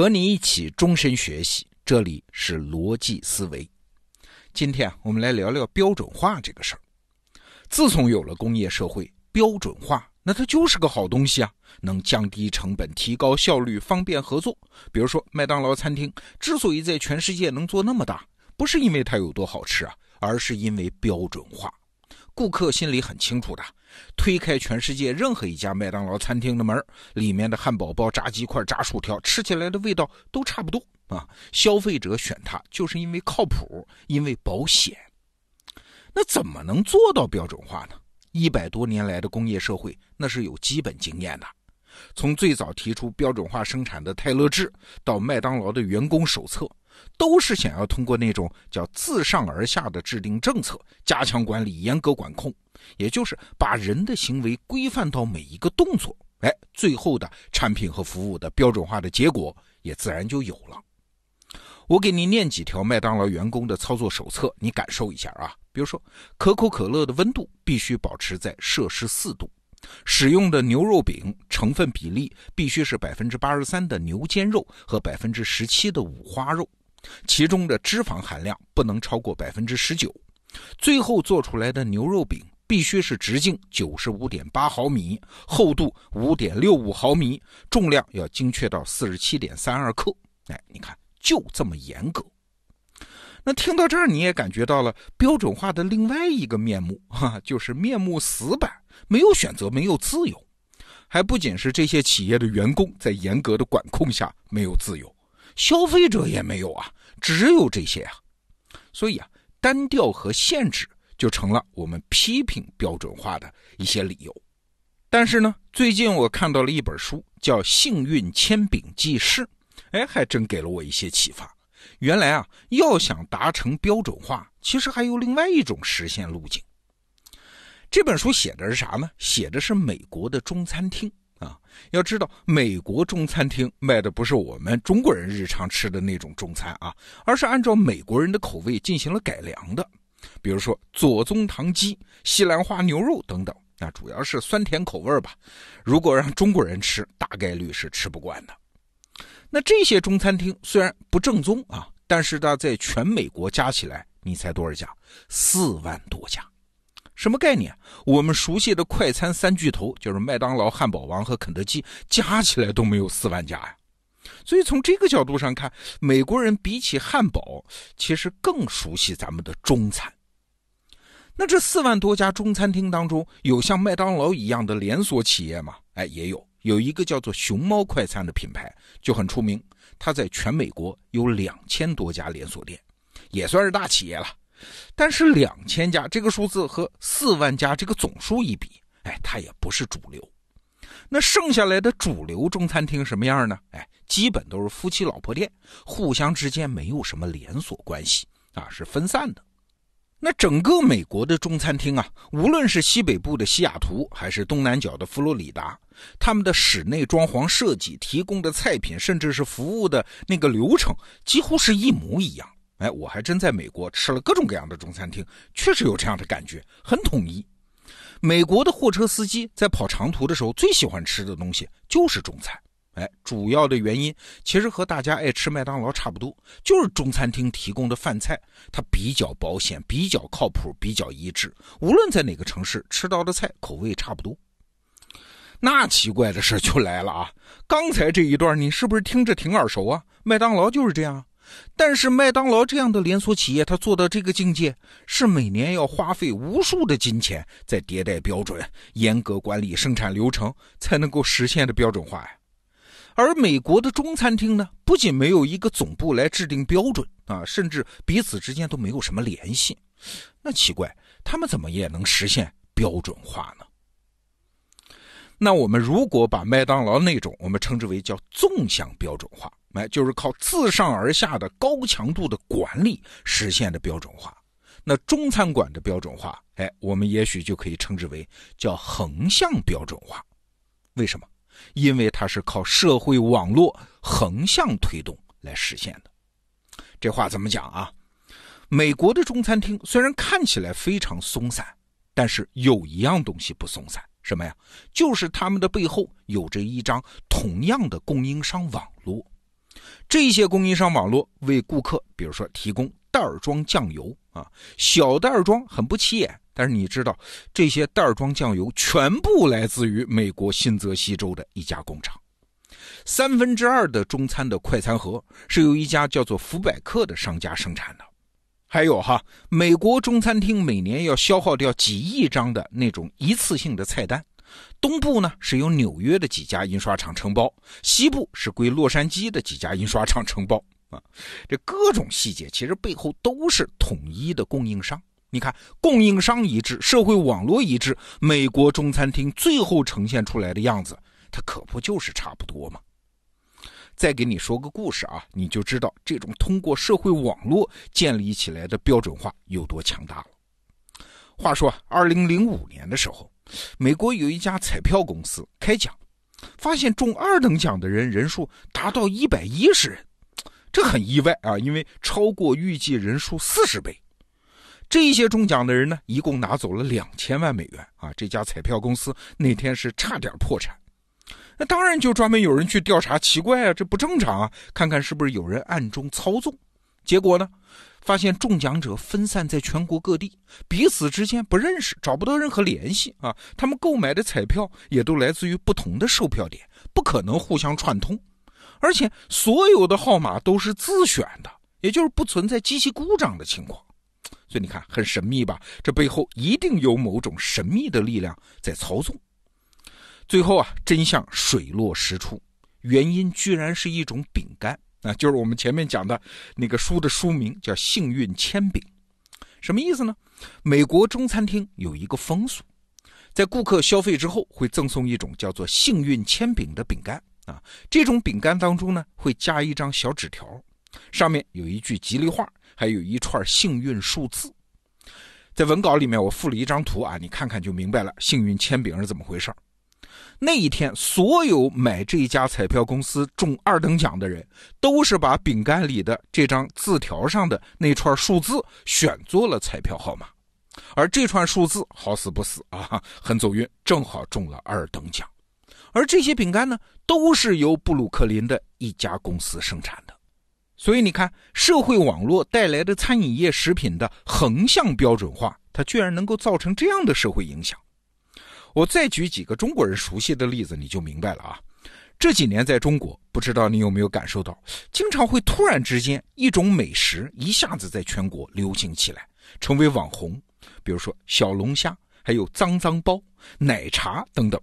和你一起终身学习，这里是逻辑思维。今天，我们来聊聊标准化这个事儿。自从有了工业社会，标准化那它就是个好东西啊，能降低成本、提高效率、方便合作。比如说，麦当劳餐厅之所以在全世界能做那么大，不是因为它有多好吃啊，而是因为标准化。顾客心里很清楚的，推开全世界任何一家麦当劳餐厅的门，里面的汉堡包、炸鸡块、炸薯条，吃起来的味道都差不多啊。消费者选它就是因为靠谱，因为保险。那怎么能做到标准化呢？一百多年来的工业社会，那是有基本经验的。从最早提出标准化生产的泰勒制，到麦当劳的员工手册。都是想要通过那种叫自上而下的制定政策，加强管理，严格管控，也就是把人的行为规范到每一个动作，哎，最后的产品和服务的标准化的结果也自然就有了。我给你念几条麦当劳员工的操作手册，你感受一下啊。比如说，可口可乐的温度必须保持在摄氏四度，使用的牛肉饼成分比例必须是百分之八十三的牛肩肉和百分之十七的五花肉。其中的脂肪含量不能超过百分之十九，最后做出来的牛肉饼必须是直径九十五点八毫米，厚度五点六五毫米，重量要精确到四十七点三二克。哎，你看，就这么严格。那听到这儿，你也感觉到了标准化的另外一个面目，哈，就是面目死板，没有选择，没有自由。还不仅是这些企业的员工在严格的管控下没有自由。消费者也没有啊，只有这些啊，所以啊，单调和限制就成了我们批评标准化的一些理由。但是呢，最近我看到了一本书，叫《幸运铅笔记事》，哎，还真给了我一些启发。原来啊，要想达成标准化，其实还有另外一种实现路径。这本书写的是啥呢？写的是美国的中餐厅。啊，要知道，美国中餐厅卖的不是我们中国人日常吃的那种中餐啊，而是按照美国人的口味进行了改良的。比如说左宗棠鸡、西兰花牛肉等等，那主要是酸甜口味吧。如果让中国人吃，大概率是吃不惯的。那这些中餐厅虽然不正宗啊，但是它在全美国加起来，你猜多少家？四万多家。什么概念？我们熟悉的快餐三巨头就是麦当劳、汉堡王和肯德基，加起来都没有四万家呀。所以从这个角度上看，美国人比起汉堡，其实更熟悉咱们的中餐。那这四万多家中餐厅当中，有像麦当劳一样的连锁企业吗？哎，也有，有一个叫做熊猫快餐的品牌就很出名，它在全美国有两千多家连锁店，也算是大企业了。但是两千家这个数字和四万家这个总数一比，哎，它也不是主流。那剩下来的主流中餐厅什么样呢？哎，基本都是夫妻老婆店，互相之间没有什么连锁关系啊，是分散的。那整个美国的中餐厅啊，无论是西北部的西雅图，还是东南角的佛罗里达，他们的室内装潢设计、提供的菜品，甚至是服务的那个流程，几乎是一模一样。哎，我还真在美国吃了各种各样的中餐厅，确实有这样的感觉，很统一。美国的货车司机在跑长途的时候，最喜欢吃的东西就是中餐。哎，主要的原因其实和大家爱吃麦当劳差不多，就是中餐厅提供的饭菜它比较保险、比较靠谱、比较一致，无论在哪个城市吃到的菜口味差不多。那奇怪的事就来了啊！刚才这一段你是不是听着挺耳熟啊？麦当劳就是这样。但是麦当劳这样的连锁企业，它做到这个境界，是每年要花费无数的金钱在迭代标准、严格管理生产流程，才能够实现的标准化呀。而美国的中餐厅呢，不仅没有一个总部来制定标准啊，甚至彼此之间都没有什么联系。那奇怪，他们怎么也能实现标准化呢？那我们如果把麦当劳那种我们称之为叫纵向标准化。哎，就是靠自上而下的高强度的管理实现的标准化。那中餐馆的标准化，哎，我们也许就可以称之为叫横向标准化。为什么？因为它是靠社会网络横向推动来实现的。这话怎么讲啊？美国的中餐厅虽然看起来非常松散，但是有一样东西不松散，什么呀？就是他们的背后有着一张同样的供应商网络。这些供应商网络为顾客，比如说提供袋装酱油啊，小袋装很不起眼，但是你知道这些袋装酱油全部来自于美国新泽西州的一家工厂。三分之二的中餐的快餐盒是由一家叫做福百克的商家生产的。还有哈，美国中餐厅每年要消耗掉几亿张的那种一次性的菜单。东部呢是由纽约的几家印刷厂承包，西部是归洛杉矶的几家印刷厂承包啊。这各种细节其实背后都是统一的供应商。你看，供应商一致，社会网络一致，美国中餐厅最后呈现出来的样子，它可不就是差不多吗？再给你说个故事啊，你就知道这种通过社会网络建立起来的标准化有多强大了。话说，二零零五年的时候。美国有一家彩票公司开奖，发现中二等奖的人人数达到一百一十人，这很意外啊，因为超过预计人数四十倍。这些中奖的人呢，一共拿走了两千万美元啊！这家彩票公司那天是差点破产。那当然就专门有人去调查，奇怪啊，这不正常啊，看看是不是有人暗中操纵。结果呢？发现中奖者分散在全国各地，彼此之间不认识，找不到任何联系啊！他们购买的彩票也都来自于不同的售票点，不可能互相串通，而且所有的号码都是自选的，也就是不存在机器故障的情况。所以你看，很神秘吧？这背后一定有某种神秘的力量在操纵。最后啊，真相水落石出，原因居然是一种饼干。啊，就是我们前面讲的那个书的书名叫《幸运铅饼》，什么意思呢？美国中餐厅有一个风俗，在顾客消费之后会赠送一种叫做“幸运铅饼”的饼干啊。这种饼干当中呢，会加一张小纸条，上面有一句吉利话，还有一串幸运数字。在文稿里面我附了一张图啊，你看看就明白了，幸运铅饼是怎么回事那一天，所有买这家彩票公司中二等奖的人，都是把饼干里的这张字条上的那串数字选做了彩票号码，而这串数字好死不死啊，很走运，正好中了二等奖。而这些饼干呢，都是由布鲁克林的一家公司生产的。所以你看，社会网络带来的餐饮业食品的横向标准化，它居然能够造成这样的社会影响。我再举几个中国人熟悉的例子，你就明白了啊。这几年在中国，不知道你有没有感受到，经常会突然之间一种美食一下子在全国流行起来，成为网红。比如说小龙虾，还有脏脏包、奶茶等等。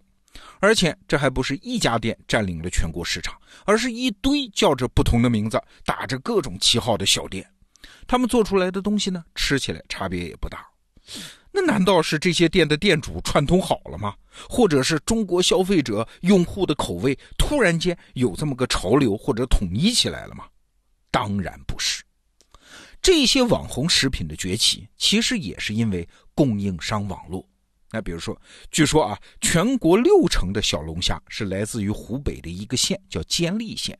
而且这还不是一家店占领了全国市场，而是一堆叫着不同的名字、打着各种旗号的小店。他们做出来的东西呢，吃起来差别也不大。那难道是这些店的店主串通好了吗？或者是中国消费者用户的口味突然间有这么个潮流或者统一起来了吗？当然不是。这些网红食品的崛起，其实也是因为供应商网络。那比如说，据说啊，全国六成的小龙虾是来自于湖北的一个县，叫监利县。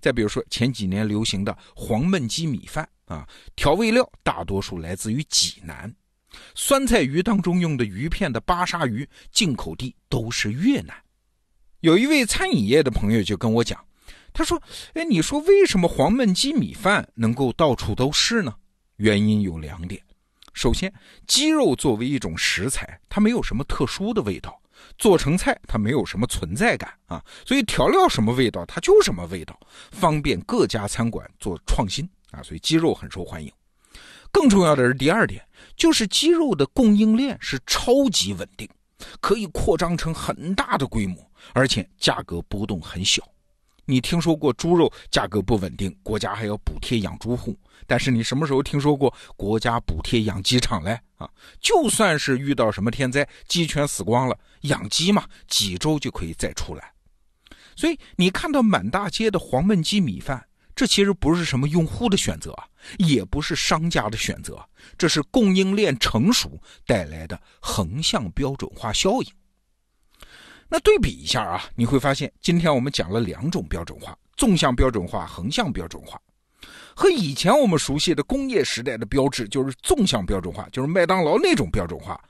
再比如说，前几年流行的黄焖鸡米饭啊，调味料大多数来自于济南。酸菜鱼当中用的鱼片的巴沙鱼，进口地都是越南。有一位餐饮业的朋友就跟我讲，他说：“哎，你说为什么黄焖鸡米饭能够到处都是呢？原因有两点。首先，鸡肉作为一种食材，它没有什么特殊的味道，做成菜它没有什么存在感啊，所以调料什么味道它就什么味道，方便各家餐馆做创新啊，所以鸡肉很受欢迎。”更重要的是第二点，就是鸡肉的供应链是超级稳定，可以扩张成很大的规模，而且价格波动很小。你听说过猪肉价格不稳定，国家还要补贴养猪户？但是你什么时候听说过国家补贴养鸡场嘞？啊，就算是遇到什么天灾，鸡全死光了，养鸡嘛，几周就可以再出来。所以你看到满大街的黄焖鸡米饭。这其实不是什么用户的选择，也不是商家的选择，这是供应链成熟带来的横向标准化效应。那对比一下啊，你会发现，今天我们讲了两种标准化：纵向标准化、横向标准化。和以前我们熟悉的工业时代的标志，就是纵向标准化，就是麦当劳那种标准化，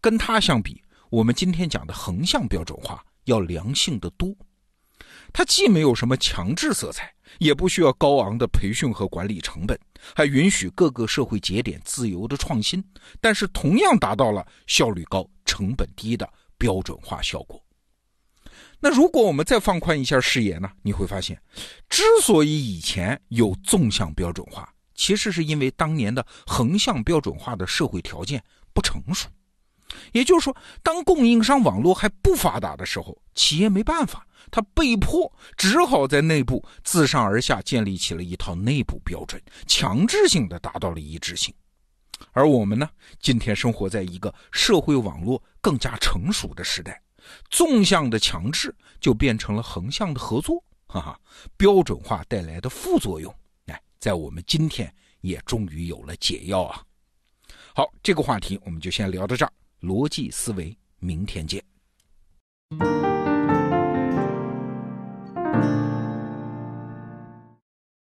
跟它相比，我们今天讲的横向标准化要良性的多。它既没有什么强制色彩。也不需要高昂的培训和管理成本，还允许各个社会节点自由的创新，但是同样达到了效率高、成本低的标准化效果。那如果我们再放宽一下视野呢？你会发现，之所以以前有纵向标准化，其实是因为当年的横向标准化的社会条件不成熟。也就是说，当供应商网络还不发达的时候，企业没办法，他被迫只好在内部自上而下建立起了一套内部标准，强制性的达到了一致性。而我们呢，今天生活在一个社会网络更加成熟的时代，纵向的强制就变成了横向的合作，哈哈，标准化带来的副作用，哎，在我们今天也终于有了解药啊。好，这个话题我们就先聊到这儿。逻辑思维，明天见。